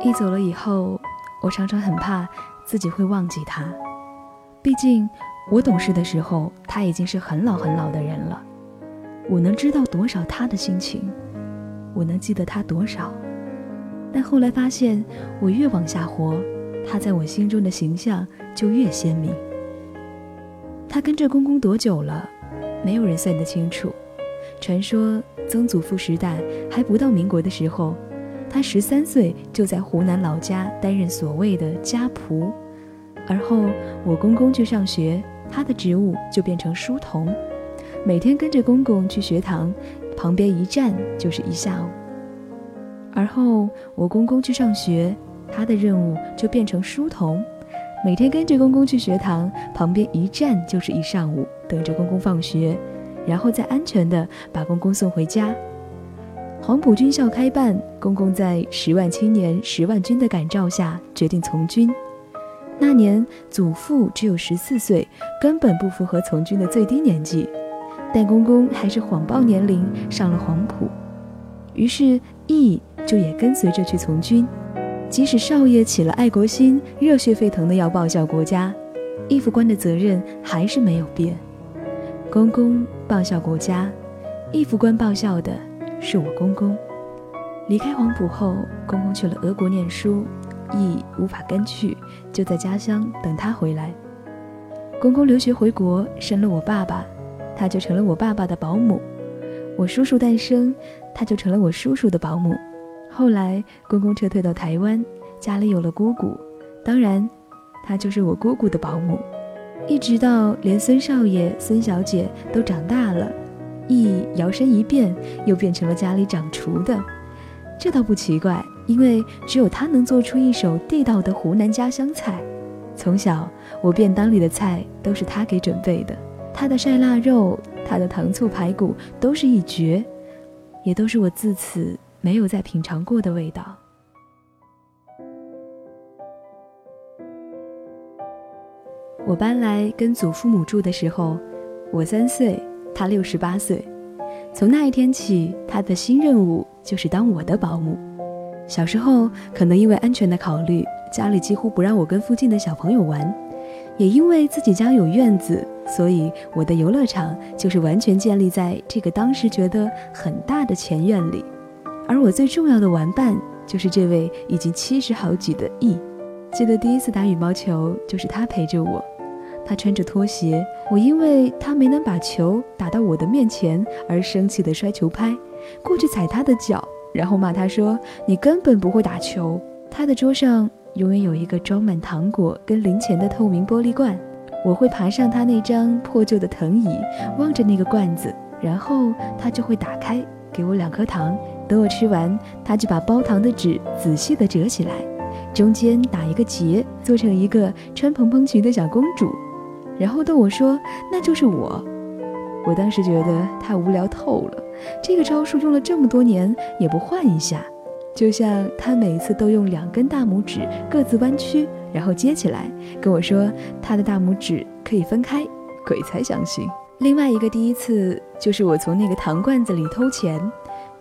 一走了以后，我常常很怕自己会忘记他。毕竟我懂事的时候，他已经是很老很老的人了。我能知道多少他的心情，我能记得他多少。但后来发现，我越往下活，他在我心中的形象就越鲜明。他跟着公公多久了？没有人算得清楚。传说曾祖父时代还不到民国的时候。他十三岁就在湖南老家担任所谓的家仆，而后我公公去上学，他的职务就变成书童，每天跟着公公去学堂，旁边一站就是一下午。而后我公公去上学，他的任务就变成书童，每天跟着公公去学堂，旁边一站就是一上午，等着公公放学，然后再安全的把公公送回家。黄埔军校开办，公公在十万青年、十万军的感召下决定从军。那年祖父只有十四岁，根本不符合从军的最低年纪，但公公还是谎报年龄上了黄埔。于是义就也跟随着去从军。即使少爷起了爱国心，热血沸腾的要报效国家，义副官的责任还是没有变。公公报效国家，义副官报效的。是我公公离开黄埔后，公公去了俄国念书，亦无法跟去，就在家乡等他回来。公公留学回国，生了我爸爸，他就成了我爸爸的保姆。我叔叔诞生，他就成了我叔叔的保姆。后来公公撤退到台湾，家里有了姑姑，当然，他就是我姑姑的保姆。一直到连孙少爷、孙小姐都长大了。一摇身一变，又变成了家里掌厨的，这倒不奇怪，因为只有他能做出一手地道的湖南家乡菜。从小，我便当里的菜都是他给准备的，他的晒腊肉，他的糖醋排骨都是一绝，也都是我自此没有再品尝过的味道。我搬来跟祖父母住的时候，我三岁。他六十八岁，从那一天起，他的新任务就是当我的保姆。小时候，可能因为安全的考虑，家里几乎不让我跟附近的小朋友玩；也因为自己家有院子，所以我的游乐场就是完全建立在这个当时觉得很大的前院里。而我最重要的玩伴就是这位已经七十好几的 E。记得第一次打羽毛球，就是他陪着我。他穿着拖鞋，我因为他没能把球打到我的面前而生气的摔球拍，过去踩他的脚，然后骂他说：“你根本不会打球。”他的桌上永远有一个装满糖果跟零钱的透明玻璃罐，我会爬上他那张破旧的藤椅，望着那个罐子，然后他就会打开，给我两颗糖。等我吃完，他就把包糖的纸仔细地折起来，中间打一个结，做成一个穿蓬蓬裙的小公主。然后逗我说：“那就是我。”我当时觉得他无聊透了，这个招数用了这么多年也不换一下，就像他每次都用两根大拇指各自弯曲，然后接起来跟我说他的大拇指可以分开，鬼才相信。另外一个第一次就是我从那个糖罐子里偷钱，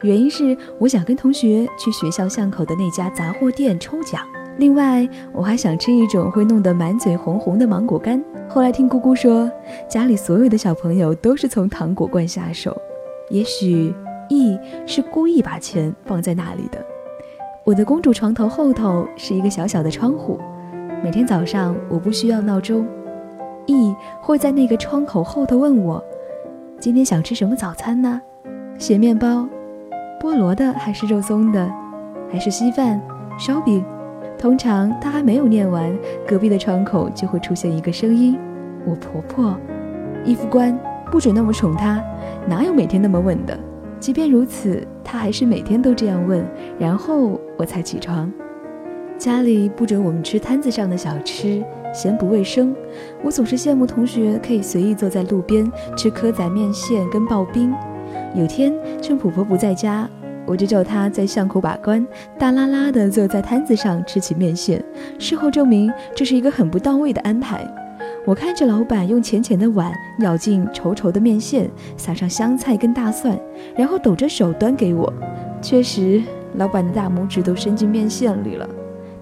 原因是我想跟同学去学校巷口的那家杂货店抽奖。另外，我还想吃一种会弄得满嘴红红的芒果干。后来听姑姑说，家里所有的小朋友都是从糖果罐下手。也许 E 是故意把钱放在那里的。我的公主床头后头是一个小小的窗户，每天早上我不需要闹钟，E 会在那个窗口后头问我：“今天想吃什么早餐呢？咸面包，菠萝的还是肉松的，还是稀饭、烧饼？”通常他还没有念完，隔壁的窗口就会出现一个声音：“我婆婆，衣服官不准那么宠她，哪有每天那么问的？”即便如此，他还是每天都这样问，然后我才起床。家里不准我们吃摊子上的小吃，嫌不卫生。我总是羡慕同学可以随意坐在路边吃蚵仔面线跟刨冰。有天趁婆婆不在家。我就叫他在巷口把关，大拉拉的坐在摊子上吃起面线。事后证明，这是一个很不到位的安排。我看着老板用浅浅的碗舀进稠稠的面线，撒上香菜跟大蒜，然后抖着手端给我。确实，老板的大拇指都伸进面线里了。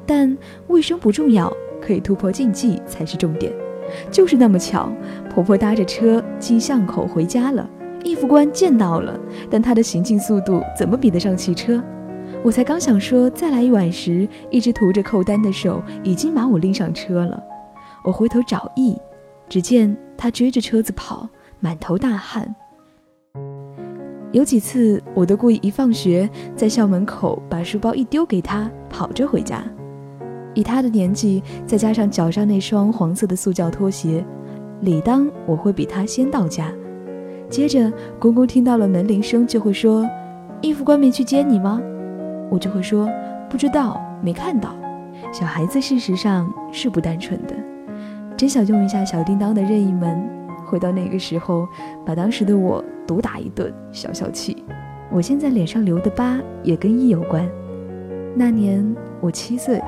但卫生不重要，可以突破禁忌才是重点。就是那么巧，婆婆搭着车进巷口回家了，义父官见到了，但他的行进速度怎么比得上汽车？我才刚想说再来一碗时，一只涂着扣单的手已经把我拎上车了。我回头找义，只见他追着车子跑，满头大汗。有几次，我都故意一放学在校门口把书包一丢给他，跑着回家。以他的年纪，再加上脚上那双黄色的塑胶拖鞋，理当我会比他先到家。接着，公公听到了门铃声，就会说：“义父官没去接你吗？”我就会说：“不知道，没看到。”小孩子事实上是不单纯的，真想用一下小叮当的任意门，回到那个时候，把当时的我毒打一顿，消消气。我现在脸上留的疤也跟义有关。那年我七岁。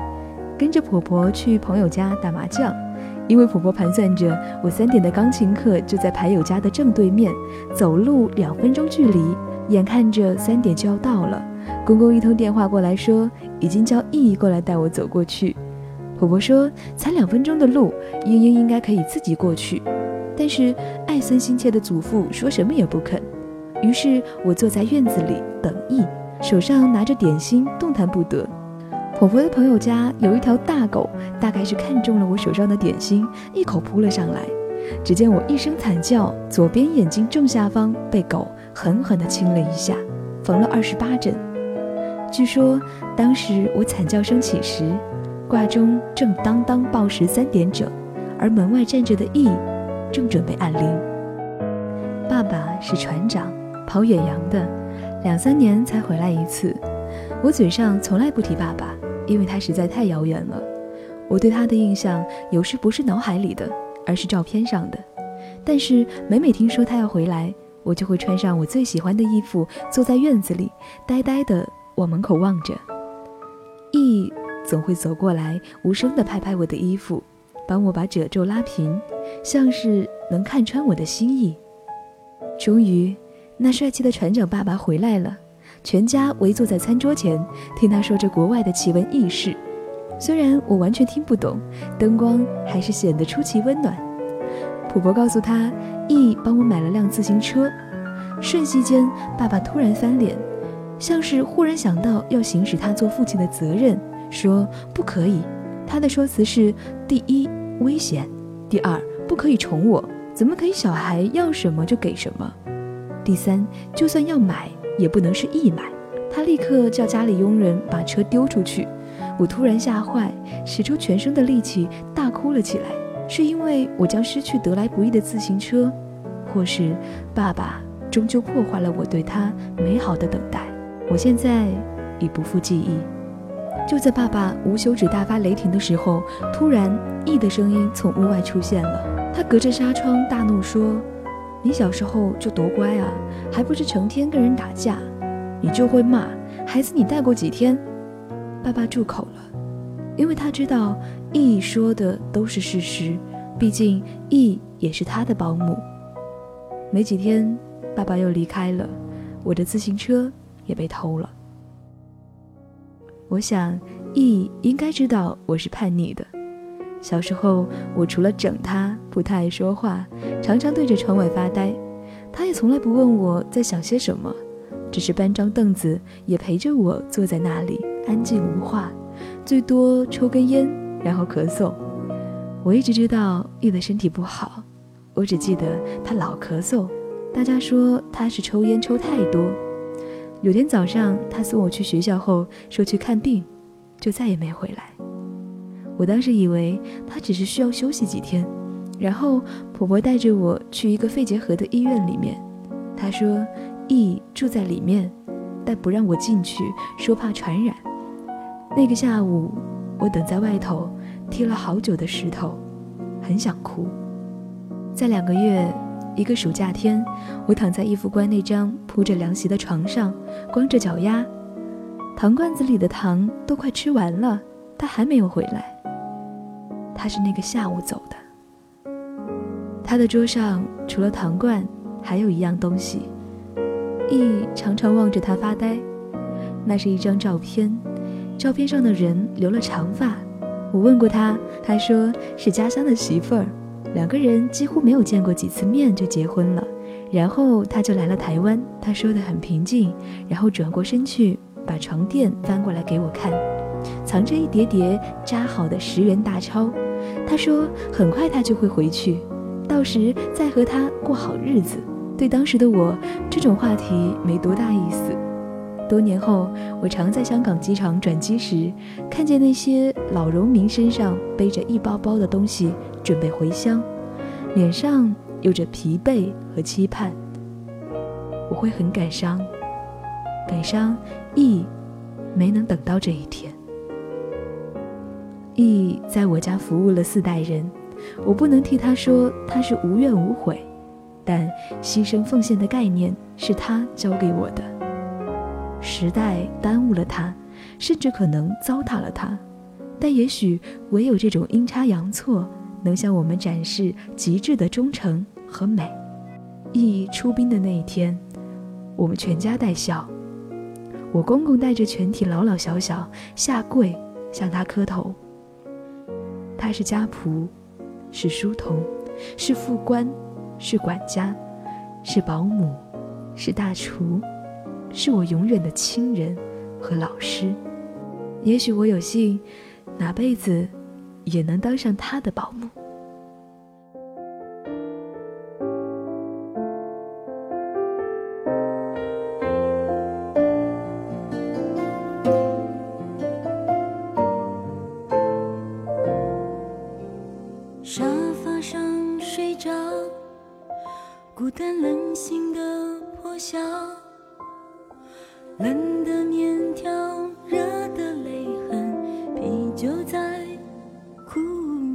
跟着婆婆去朋友家打麻将，因为婆婆盘算着我三点的钢琴课就在牌友家的正对面，走路两分钟距离。眼看着三点就要到了，公公一通电话过来说已经叫意义过来带我走过去。婆婆说才两分钟的路，英英应该可以自己过去，但是爱孙心切的祖父说什么也不肯。于是我坐在院子里等意，手上拿着点心，动弹不得。婆婆的朋友家有一条大狗，大概是看中了我手上的点心，一口扑了上来。只见我一声惨叫，左边眼睛正下方被狗狠狠地亲了一下，缝了二十八针。据说当时我惨叫声起时，挂钟正当当报时三点整，而门外站着的义正准备按铃。爸爸是船长，跑远洋的，两三年才回来一次。我嘴上从来不提爸爸。因为他实在太遥远了，我对他的印象有时不是脑海里的，而是照片上的。但是每每听说他要回来，我就会穿上我最喜欢的衣服，坐在院子里，呆呆地往门口望着。意总会走过来，无声地拍拍我的衣服，帮我把褶皱拉平，像是能看穿我的心意。终于，那帅气的船长爸爸回来了。全家围坐在餐桌前，听他说着国外的奇闻异事。虽然我完全听不懂，灯光还是显得出奇温暖。婆婆告诉他，义帮我买了辆自行车。瞬息间，爸爸突然翻脸，像是忽然想到要行使他做父亲的责任，说不可以。他的说辞是：第一，危险；第二，不可以宠我，怎么可以小孩要什么就给什么？第三，就算要买。也不能是义买，他立刻叫家里佣人把车丢出去。我突然吓坏，使出全身的力气大哭了起来，是因为我将失去得来不易的自行车，或是爸爸终究破坏了我对他美好的等待。我现在已不复记忆。就在爸爸无休止大发雷霆的时候，突然义的声音从屋外出现了，他隔着纱窗大怒说。你小时候就多乖啊，还不是成天跟人打架？你就会骂孩子，你带过几天？爸爸住口了，因为他知道义说的都是事实，毕竟义也是他的保姆。没几天，爸爸又离开了，我的自行车也被偷了。我想义应该知道我是叛逆的。小时候，我除了整他，不太爱说话，常常对着窗外发呆。他也从来不问我在想些什么，只是搬张凳子，也陪着我坐在那里，安静无话，最多抽根烟，然后咳嗽。我一直知道玉的身体不好，我只记得他老咳嗽，大家说他是抽烟抽太多。有天早上，他送我去学校后，说去看病，就再也没回来。我当时以为他只是需要休息几天，然后婆婆带着我去一个肺结核的医院里面。她说，E 住在里面，但不让我进去，说怕传染。那个下午，我等在外头，踢了好久的石头，很想哭。在两个月，一个暑假天，我躺在义父官那张铺着凉席的床上，光着脚丫，糖罐子里的糖都快吃完了，他还没有回来。他是那个下午走的。他的桌上除了糖罐，还有一样东西。义常常望着他发呆。那是一张照片，照片上的人留了长发。我问过他，他说是家乡的媳妇儿，两个人几乎没有见过几次面就结婚了。然后他就来了台湾。他说的很平静，然后转过身去，把床垫翻过来给我看，藏着一叠叠扎好的十元大钞。他说很快他就会回去，到时再和他过好日子。对当时的我，这种话题没多大意思。多年后，我常在香港机场转机时，看见那些老农民身上背着一包包的东西，准备回乡，脸上有着疲惫和期盼。我会很感伤，感伤意没能等到这一天。义在我家服务了四代人，我不能替他说他是无怨无悔。但牺牲奉献的概念是他教给我的。时代耽误了他，甚至可能糟蹋了他，但也许唯有这种阴差阳错，能向我们展示极致的忠诚和美。义出兵的那一天，我们全家带孝，我公公带着全体老老小小下跪向他磕头。他是家仆，是书童，是副官。是管家，是保姆，是大厨，是我永远的亲人和老师。也许我有幸，哪辈子也能当上他的保姆。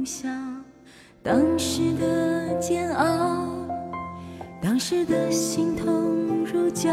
笑当时的煎熬当时的心痛如绞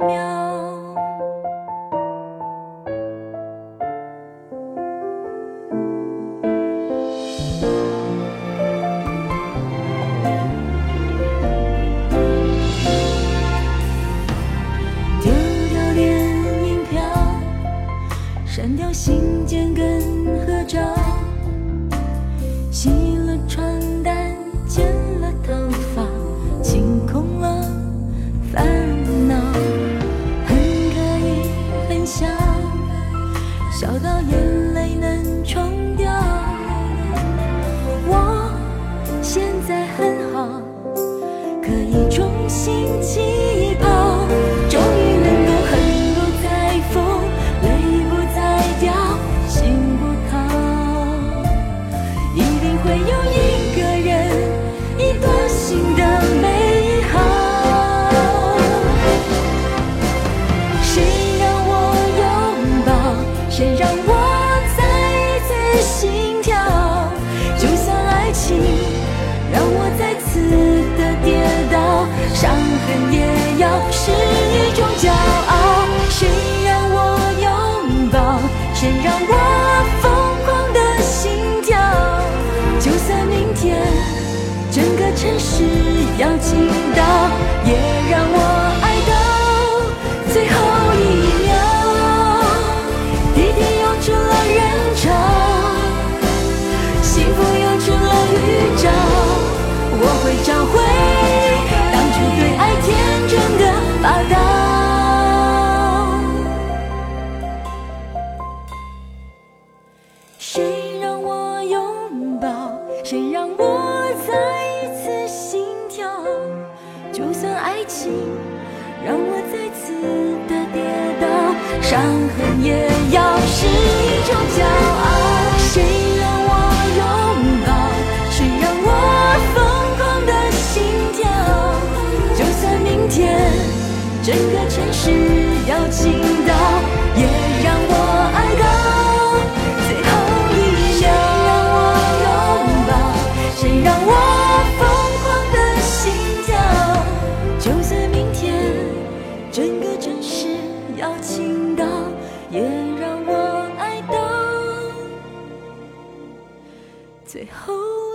秒。笑到眼要是一种骄傲谁让我拥抱谁让我疯狂的心跳。就算明天整个城市要倾倒也让我伤，最后。